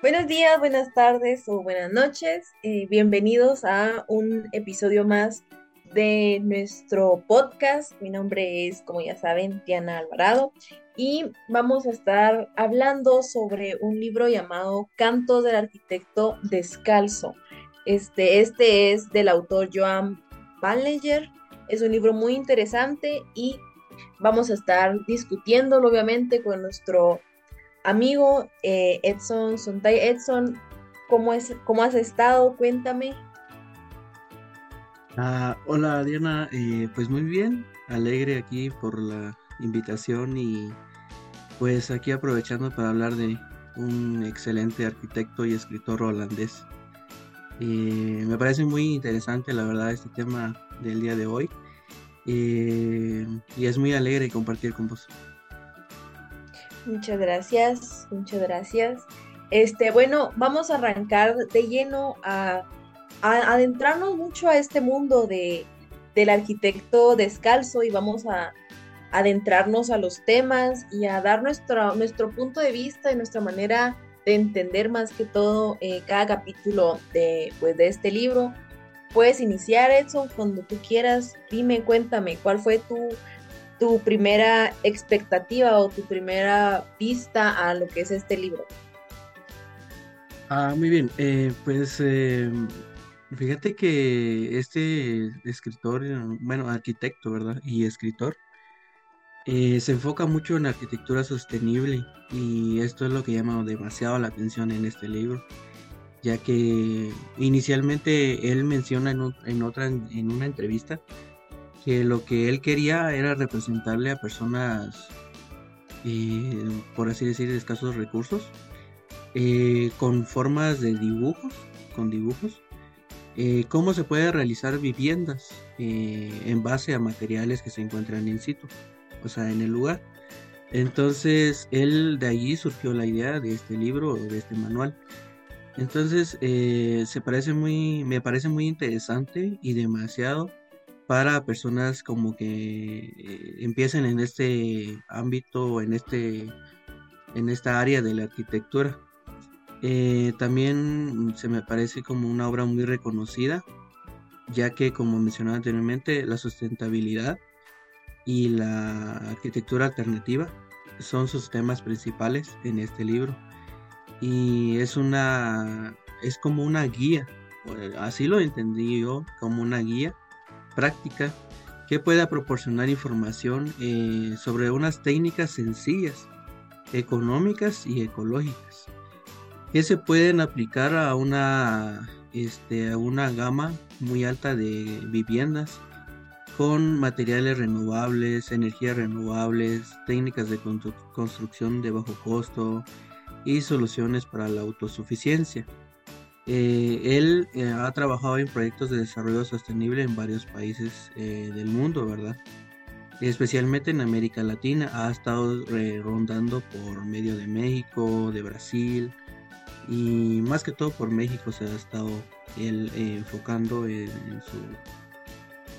Buenos días, buenas tardes o buenas noches. Eh, bienvenidos a un episodio más de nuestro podcast. Mi nombre es, como ya saben, Diana Alvarado y vamos a estar hablando sobre un libro llamado Cantos del Arquitecto Descalzo. Este, este es del autor Joan Ballenger. Es un libro muy interesante y vamos a estar discutiéndolo obviamente con nuestro amigo eh, Edson Sontay. Edson, ¿cómo, es, ¿cómo has estado? Cuéntame. Ah, hola Diana, eh, pues muy bien, alegre aquí por la invitación y pues aquí aprovechando para hablar de un excelente arquitecto y escritor holandés. Eh, me parece muy interesante la verdad este tema del día de hoy y es muy alegre compartir con vos. Muchas gracias, muchas gracias. Este, bueno, vamos a arrancar de lleno a, adentrarnos mucho a este mundo de, del arquitecto descalzo y vamos a adentrarnos a los temas y a dar nuestro, nuestro punto de vista y nuestra manera de entender más que todo eh, cada capítulo de, pues, de este libro. Puedes iniciar, Edson, cuando tú quieras. Dime, cuéntame, ¿cuál fue tu tu primera expectativa o tu primera vista a lo que es este libro? Ah, muy bien. Eh, pues eh, fíjate que este escritor, bueno, arquitecto, ¿verdad? Y escritor, eh, se enfoca mucho en arquitectura sostenible y esto es lo que llama demasiado la atención en este libro, ya que inicialmente él menciona en, en otra, en una entrevista, que lo que él quería era representarle a personas, eh, por así decir, de escasos recursos, eh, con formas de dibujos, con dibujos, eh, cómo se puede realizar viviendas en base a materiales que se encuentran en situ, o sea, en el lugar. Entonces, él de allí surgió la idea de este libro, de este manual. Entonces, se parece muy, me parece muy interesante y demasiado para personas como que eh, empiecen en este ámbito, en este en esta área de la arquitectura. Eh, también se me parece como una obra muy reconocida, ya que como mencionaba anteriormente, la sustentabilidad y la arquitectura alternativa son sus temas principales en este libro. Y es una es como una guía, así lo entendí yo, como una guía práctica que pueda proporcionar información eh, sobre unas técnicas sencillas, económicas y ecológicas, que se pueden aplicar a una, este, a una gama muy alta de viviendas con materiales renovables, energías renovables, técnicas de construcción de bajo costo y soluciones para la autosuficiencia. Eh, él eh, ha trabajado en proyectos de desarrollo sostenible en varios países eh, del mundo, ¿verdad? Especialmente en América Latina. Ha estado rondando por medio de México, de Brasil y más que todo por México se ha estado él enfocando en,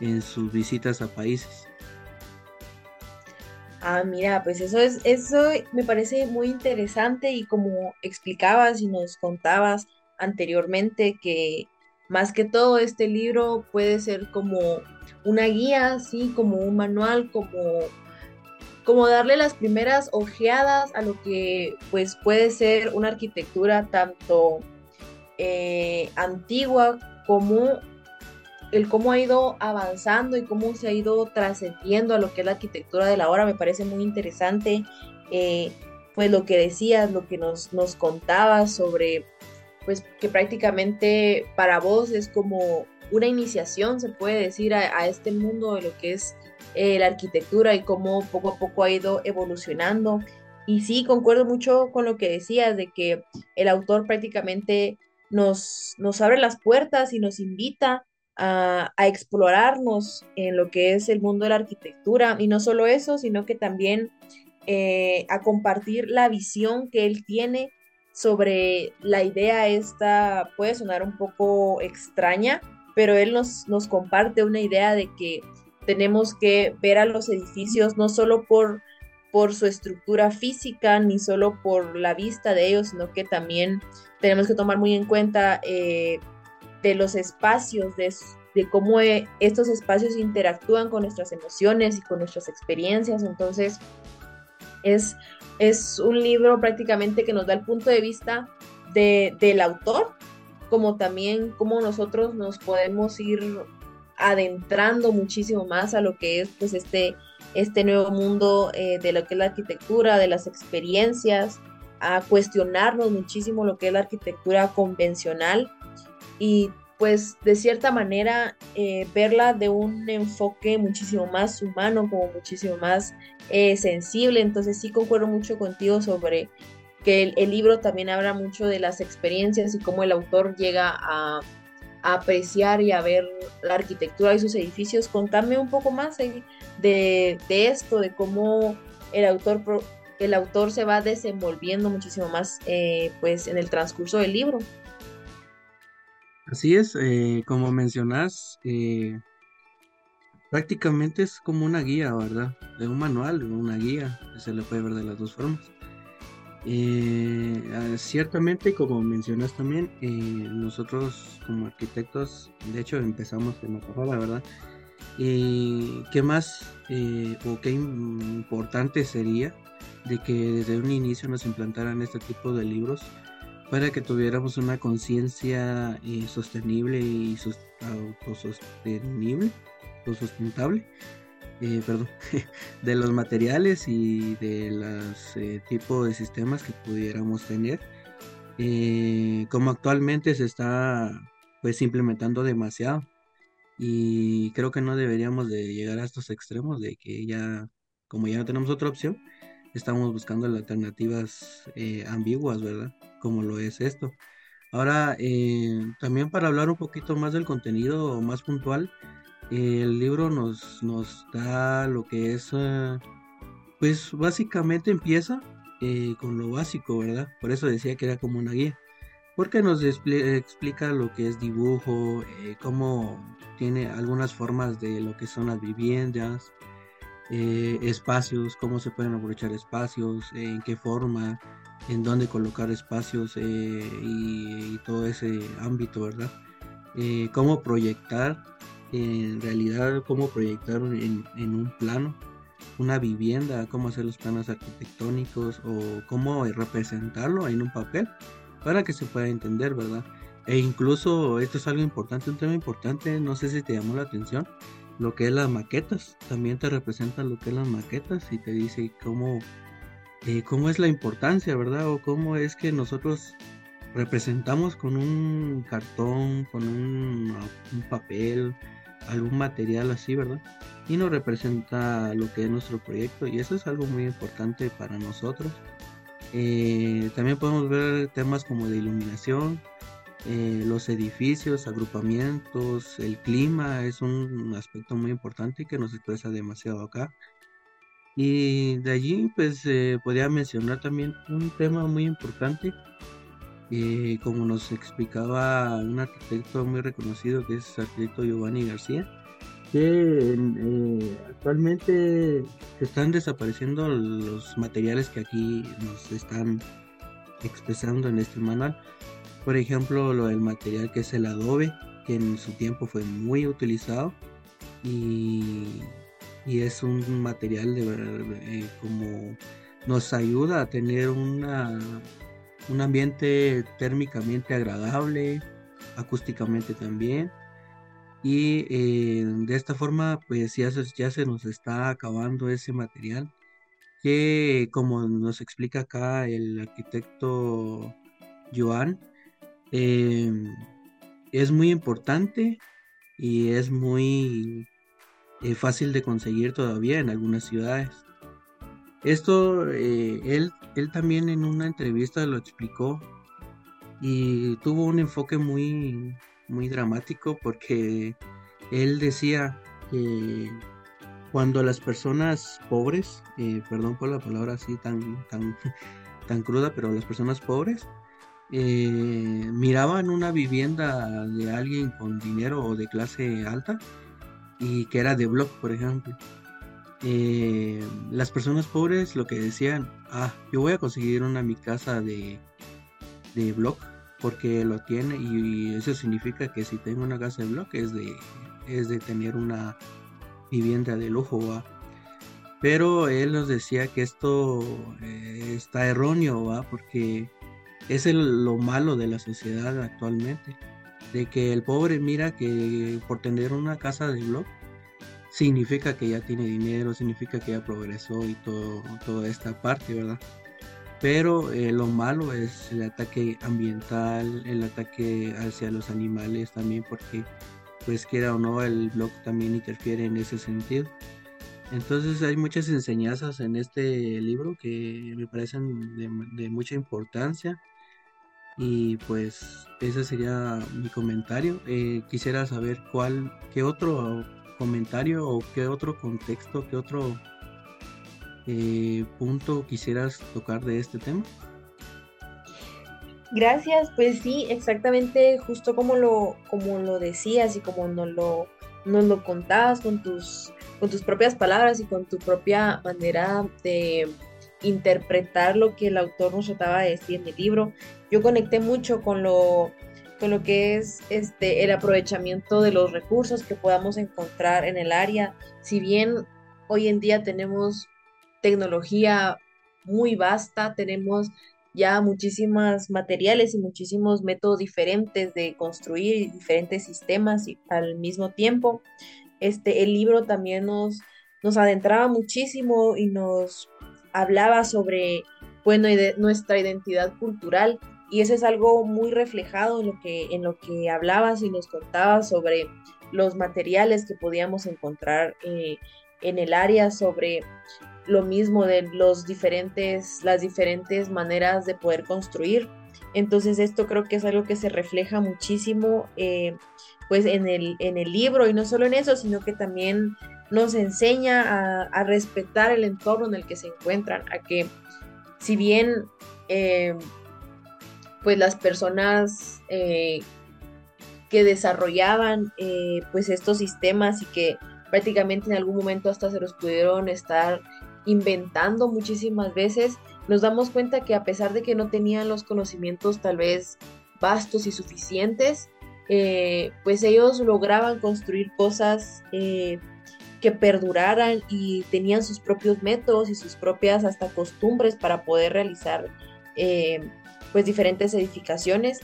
en sus visitas a países. Ah, mira, pues eso es, eso me parece muy interesante y como explicabas y nos contabas, anteriormente que más que todo este libro puede ser como una guía, así como un manual, como, como darle las primeras ojeadas a lo que pues puede ser una arquitectura tanto eh, antigua como el cómo ha ido avanzando y cómo se ha ido trascendiendo a lo que es la arquitectura de la hora, me parece muy interesante. Eh, pues lo que decías, lo que nos, nos contabas sobre pues que prácticamente para vos es como una iniciación, se puede decir, a, este mundo de lo que es eh, la arquitectura y cómo poco a poco ha ido evolucionando. Y sí, concuerdo mucho con lo que decías, de que el autor prácticamente nos, nos abre las puertas y nos invita a, explorarnos en lo que es el mundo de la arquitectura. Y no solo eso, sino que también eh, a compartir la visión que él tiene sobre la idea esta puede sonar un poco extraña, pero él nos, nos comparte una idea de que tenemos que ver a los edificios no solo por por su estructura física ni solo por la vista de ellos, sino que también tenemos que tomar muy en cuenta eh, de los espacios, de, de cómo eh, estos espacios interactúan con nuestras emociones y con nuestras experiencias. Entonces, es, es un libro prácticamente que nos da el punto de vista de, del autor, como también cómo nosotros nos podemos ir adentrando muchísimo más a lo que es pues este este nuevo mundo eh, de lo que es la arquitectura, de las experiencias, a cuestionarnos muchísimo lo que es la arquitectura convencional. Y pues de cierta manera eh, verla de un enfoque muchísimo más humano, como muchísimo más eh, sensible. Entonces sí concuerdo mucho contigo sobre que el, libro también habla mucho de las experiencias y cómo el autor llega a, apreciar y a ver la arquitectura y sus edificios. Contame un poco más de, de esto, de cómo el autor, el autor se va desenvolviendo muchísimo más eh, pues, en el transcurso del libro. Así es, eh, como mencionas, eh, prácticamente es como una guía, ¿verdad? De un manual, una guía, se le puede ver de las dos formas. Eh, ciertamente, como mencionas también, eh, nosotros como arquitectos, de hecho empezamos en la ¿verdad? Eh, ¿Qué más o qué importante sería de que desde un inicio nos implantaran este tipo de libros para que tuviéramos una conciencia sostenible y autosostenible o sustentable eh, perdón, de los materiales y de los eh, tipos de sistemas que pudiéramos tener. Eh, como actualmente se está pues implementando demasiado y creo que no deberíamos de llegar a estos extremos de que ya como ya no tenemos otra opción estamos buscando alternativas ambiguas verdad como lo es esto ahora también para hablar un poquito más del contenido más puntual el libro nos, nos da lo que es, ah, pues básicamente empieza eh, con lo básico, ¿verdad? Por eso decía que era como una guía, porque nos explica lo que es dibujo, eh, cómo tiene algunas formas de lo que son las viviendas, eh, espacios, cómo se pueden aprovechar espacios, en qué forma, en dónde colocar espacios y, todo ese ámbito, ¿verdad? cómo proyectar en realidad cómo proyectar en, un plano una vivienda, cómo hacer los planos arquitectónicos o cómo representarlo en un papel para que se pueda entender, ¿verdad? E incluso esto es algo importante, un tema importante, no sé si te llamó la atención, lo que es las maquetas, también te representa lo que es las maquetas y te dice cómo, eh, cómo es la importancia, ¿verdad? O cómo es que nosotros representamos con un cartón, con un, papel, algún material así, ¿verdad? Y nos representa lo que es nuestro proyecto y eso es algo muy importante para nosotros. Eh, también podemos ver temas como de iluminación, eh, los edificios, agrupamientos, el clima es un aspecto muy importante que nos expresa demasiado acá. Y de allí pues eh, podría mencionar también un tema muy importante como nos explicaba un arquitecto muy reconocido que es el arquitecto Giovanni García, que eh, actualmente están desapareciendo los materiales que aquí nos están expresando en este manual. Por ejemplo, lo del material que es el adobe, que en su tiempo fue muy utilizado y, y es un material de eh, como nos ayuda a tener una un ambiente térmicamente agradable, acústicamente también. Y eh, de esta forma, pues ya se, ya se nos está acabando ese material que, como nos explica acá el arquitecto Joan, em, es muy importante y es muy eh, fácil de conseguir todavía en algunas ciudades. Esto eh, él, él también en una entrevista lo explicó y tuvo un enfoque muy, muy dramático porque él decía que cuando las personas pobres, eh, perdón por la palabra así tan, tan, tan cruda, pero las personas pobres miraban una vivienda de alguien con dinero o de clase alta y que era de blog, por ejemplo eh, las personas pobres lo que decían, ah, yo voy a conseguir una mi casa de, de blog porque lo tiene y, eso significa que si tengo una casa de blog es de, es de tener una vivienda de lujo, Pero él nos decía que esto eh, está erróneo, ¿va? Porque es lo malo de la sociedad actualmente. De que el pobre mira que por tener una casa de blog significa que ya tiene dinero, significa que ya progresó y todo, toda esta parte, ¿verdad? Pero eh, lo malo es el ataque ambiental, el ataque hacia los animales también, porque pues quiera o no, el blog también interfiere en ese sentido. Entonces hay muchas enseñanzas en este libro que me parecen de, mucha importancia. Y pues ese sería mi comentario. Eh, quisiera saber cuál, qué otro comentario o qué otro contexto, qué otro eh, punto quisieras tocar de este tema. Gracias, pues sí, exactamente justo como lo, como lo decías y como nos lo, nos lo contabas con tus, con tus propias palabras y con tu propia manera de interpretar lo que el autor nos trataba de decir en el libro. Yo conecté mucho con lo, con lo que es este, el aprovechamiento de los recursos que podamos encontrar en el área. Si bien hoy en día tenemos tecnología muy vasta, tenemos ya muchísimos materiales y muchísimos métodos diferentes de construir diferentes sistemas y al mismo tiempo. Este, el libro también nos, nos adentraba muchísimo y nos hablaba sobre bueno, nuestra identidad cultural y eso es algo muy reflejado en lo que, en lo que hablabas y nos contabas sobre los materiales que podíamos encontrar eh, en el área, sobre lo mismo de los diferentes, las diferentes maneras de poder construir. Entonces esto creo que es algo que se refleja muchísimo eh, pues en el, en el libro y no solo en eso, sino que también nos enseña a, respetar el entorno en el que se encuentran, a que si bien eh, pues las personas eh, que desarrollaban pues estos sistemas y que prácticamente en algún momento hasta se los pudieron estar inventando muchísimas veces, nos damos cuenta que a pesar de que no tenían los conocimientos tal vez vastos y suficientes, eh, pues ellos lograban construir cosas eh, que perduraran y tenían sus propios métodos y sus propias hasta costumbres para poder realizar eh, pues diferentes edificaciones,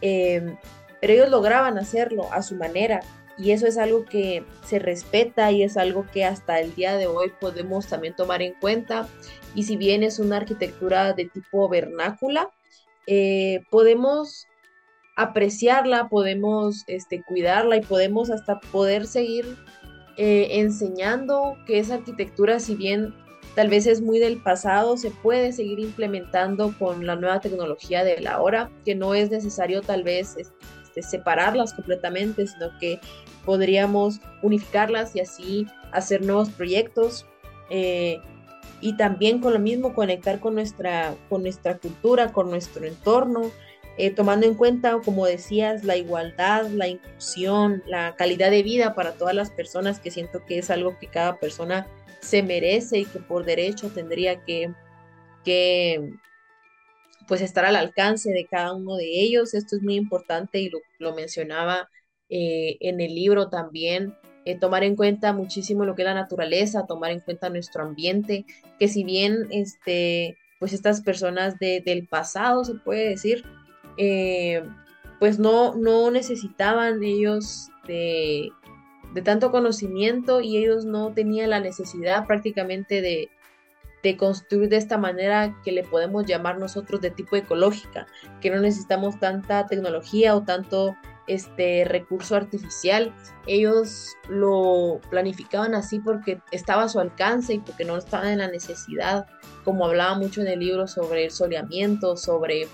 pero ellos lograban hacerlo a su manera y eso es algo que se respeta y es algo que hasta el día de hoy podemos también tomar en cuenta. Y si bien es una arquitectura de tipo vernácula, eh, podemos apreciarla, podemos este, cuidarla y podemos hasta poder seguir eh, enseñando que esa arquitectura, si bien tal vez es muy del pasado, se puede seguir implementando con la nueva tecnología de la hora, que no es necesario tal vez este, separarlas completamente, sino que podríamos unificarlas y así hacer nuevos proyectos. Eh, y también con lo mismo conectar con nuestra, con nuestra cultura, con nuestro entorno, eh, tomando en cuenta, como decías, la igualdad, la inclusión, la calidad de vida para todas las personas, que siento que es algo que cada persona se merece y que por derecho tendría que, que pues estar al alcance de cada uno de ellos. Esto es muy importante y lo, mencionaba eh, en el libro también. Eh, tomar en cuenta muchísimo lo que es la naturaleza, tomar en cuenta nuestro ambiente, que si bien este, pues estas personas del pasado, se puede decir, eh, pues no, no necesitaban ellos de, de tanto conocimiento y ellos no tenían la necesidad prácticamente de, de construir de esta manera que le podemos llamar nosotros de tipo ecológica, que no necesitamos tanta tecnología o tanto este recurso artificial. Ellos lo planificaban así porque estaba a su alcance y porque no estaban en la necesidad, como hablaba mucho en el libro sobre el soleamiento, sobre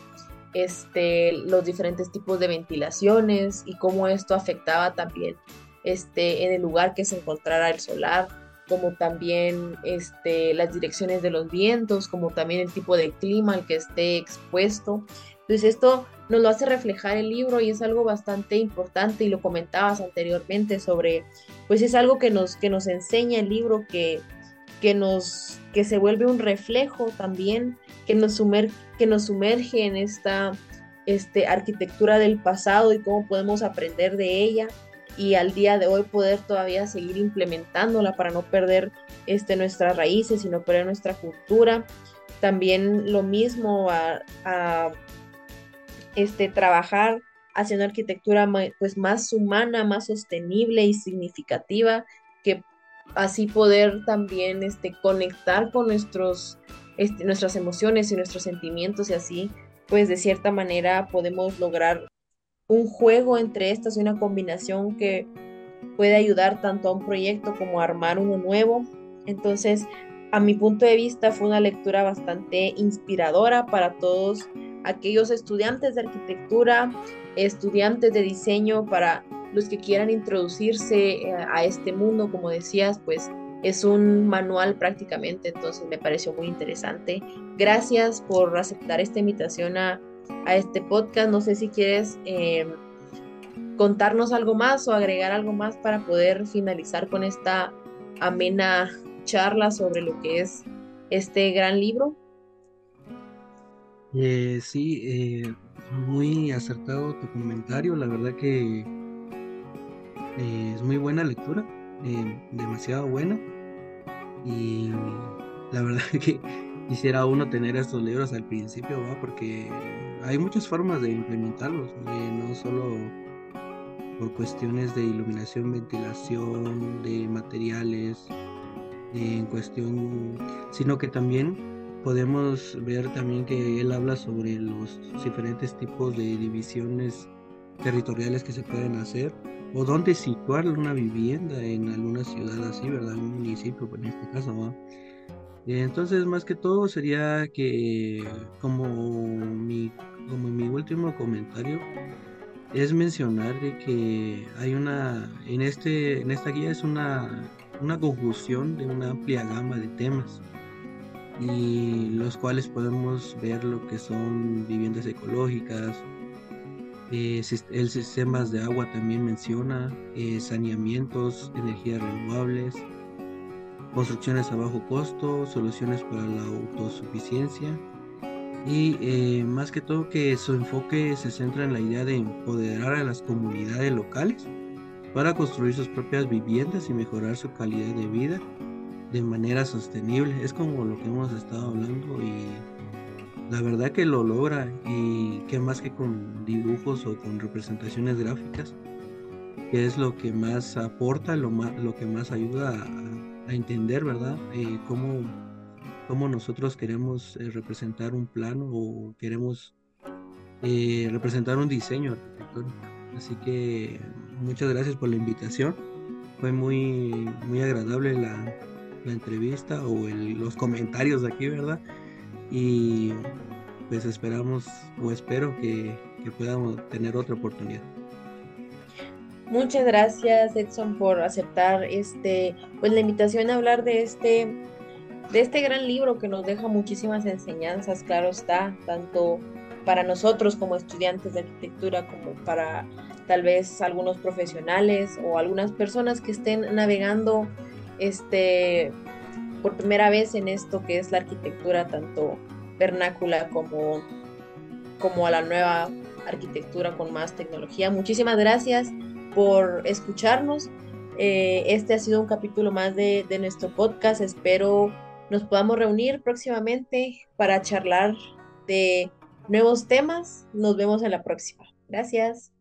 este, los diferentes tipos de ventilaciones y cómo esto afectaba también este, en el lugar que se encontrara el solar como también este, las direcciones de los vientos, como también el tipo de clima al que esté expuesto. Entonces esto nos lo hace reflejar el libro y es algo bastante importante y lo comentabas anteriormente sobre, pues es algo que nos, que nos enseña el libro que, que nos que se vuelve un reflejo también que nos sumerge, que nos sumerge en esta este, arquitectura del pasado y cómo podemos aprender de ella y al día de hoy poder todavía seguir implementándola para no perder este, nuestras raíces y no perder nuestra cultura. También lo mismo a, este, trabajar haciendo arquitectura pues más humana, más sostenible y significativa, que así poder también este, conectar con nuestros, nuestras emociones y nuestros sentimientos y así, pues de cierta manera podemos lograr un juego entre estas y una combinación que puede ayudar tanto a un proyecto como a armar uno nuevo. Entonces, a mi punto de vista, fue una lectura bastante inspiradora para todos aquellos estudiantes de arquitectura, estudiantes de diseño, para los que quieran introducirse eh, a este mundo, como decías, pues es un manual prácticamente, entonces me pareció muy interesante. Gracias por aceptar esta invitación a, este podcast. No sé si quieres eh, contarnos algo más o agregar algo más para poder finalizar con esta amena charla sobre lo que es este gran libro. Eh, sí, eh, muy acertado tu comentario, la verdad que eh, es muy buena lectura, demasiado buena y la verdad que quisiera uno tener estos libros al principio, porque hay muchas formas de implementarlos, no solo por cuestiones de iluminación, ventilación, de materiales, en cuestión, sino que también podemos ver también que él habla sobre los diferentes tipos de divisiones territoriales que se pueden hacer o dónde situar una vivienda en alguna ciudad así, ¿verdad? Un municipio, en este caso, ¿va? Entonces, más que todo sería que, como mi, como mi último comentario, es mencionar de que hay una, en, este, en esta guía es una, una conjunción de una amplia gama de temas y los cuales podemos ver lo que son viviendas ecológicas, eh, el sistemas de agua también menciona, eh, saneamientos, energías renovables, construcciones a bajo costo, soluciones para la autosuficiencia y eh, más que todo que su enfoque se centra en la idea de empoderar a las comunidades locales para construir sus propias viviendas y mejorar su calidad de vida de manera sostenible. Es como lo que hemos estado hablando y la verdad que lo logra y que más que con dibujos o con representaciones gráficas, que es lo que más aporta, lo, lo que más ayuda a, entender, ¿verdad? Eh, cómo, cómo, nosotros queremos eh, representar un plano o queremos eh, representar un diseño arquitectónico. Así que muchas gracias por la invitación. Fue muy, muy agradable la, entrevista o los comentarios aquí, ¿verdad? Y pues esperamos o espero que, que podamos tener otra oportunidad. Muchas gracias Edson por aceptar este pues la invitación a hablar de este de este gran libro que nos deja muchísimas enseñanzas, claro está, tanto para nosotros como estudiantes de arquitectura como para tal vez algunos profesionales o algunas personas que estén navegando este, por primera vez en esto que es la arquitectura, tanto vernácula como, como a la nueva arquitectura con más tecnología. Muchísimas gracias por escucharnos. Eh, este ha sido un capítulo más de, de nuestro podcast. Espero nos podamos reunir próximamente para charlar de nuevos temas. Nos vemos en la próxima. Gracias.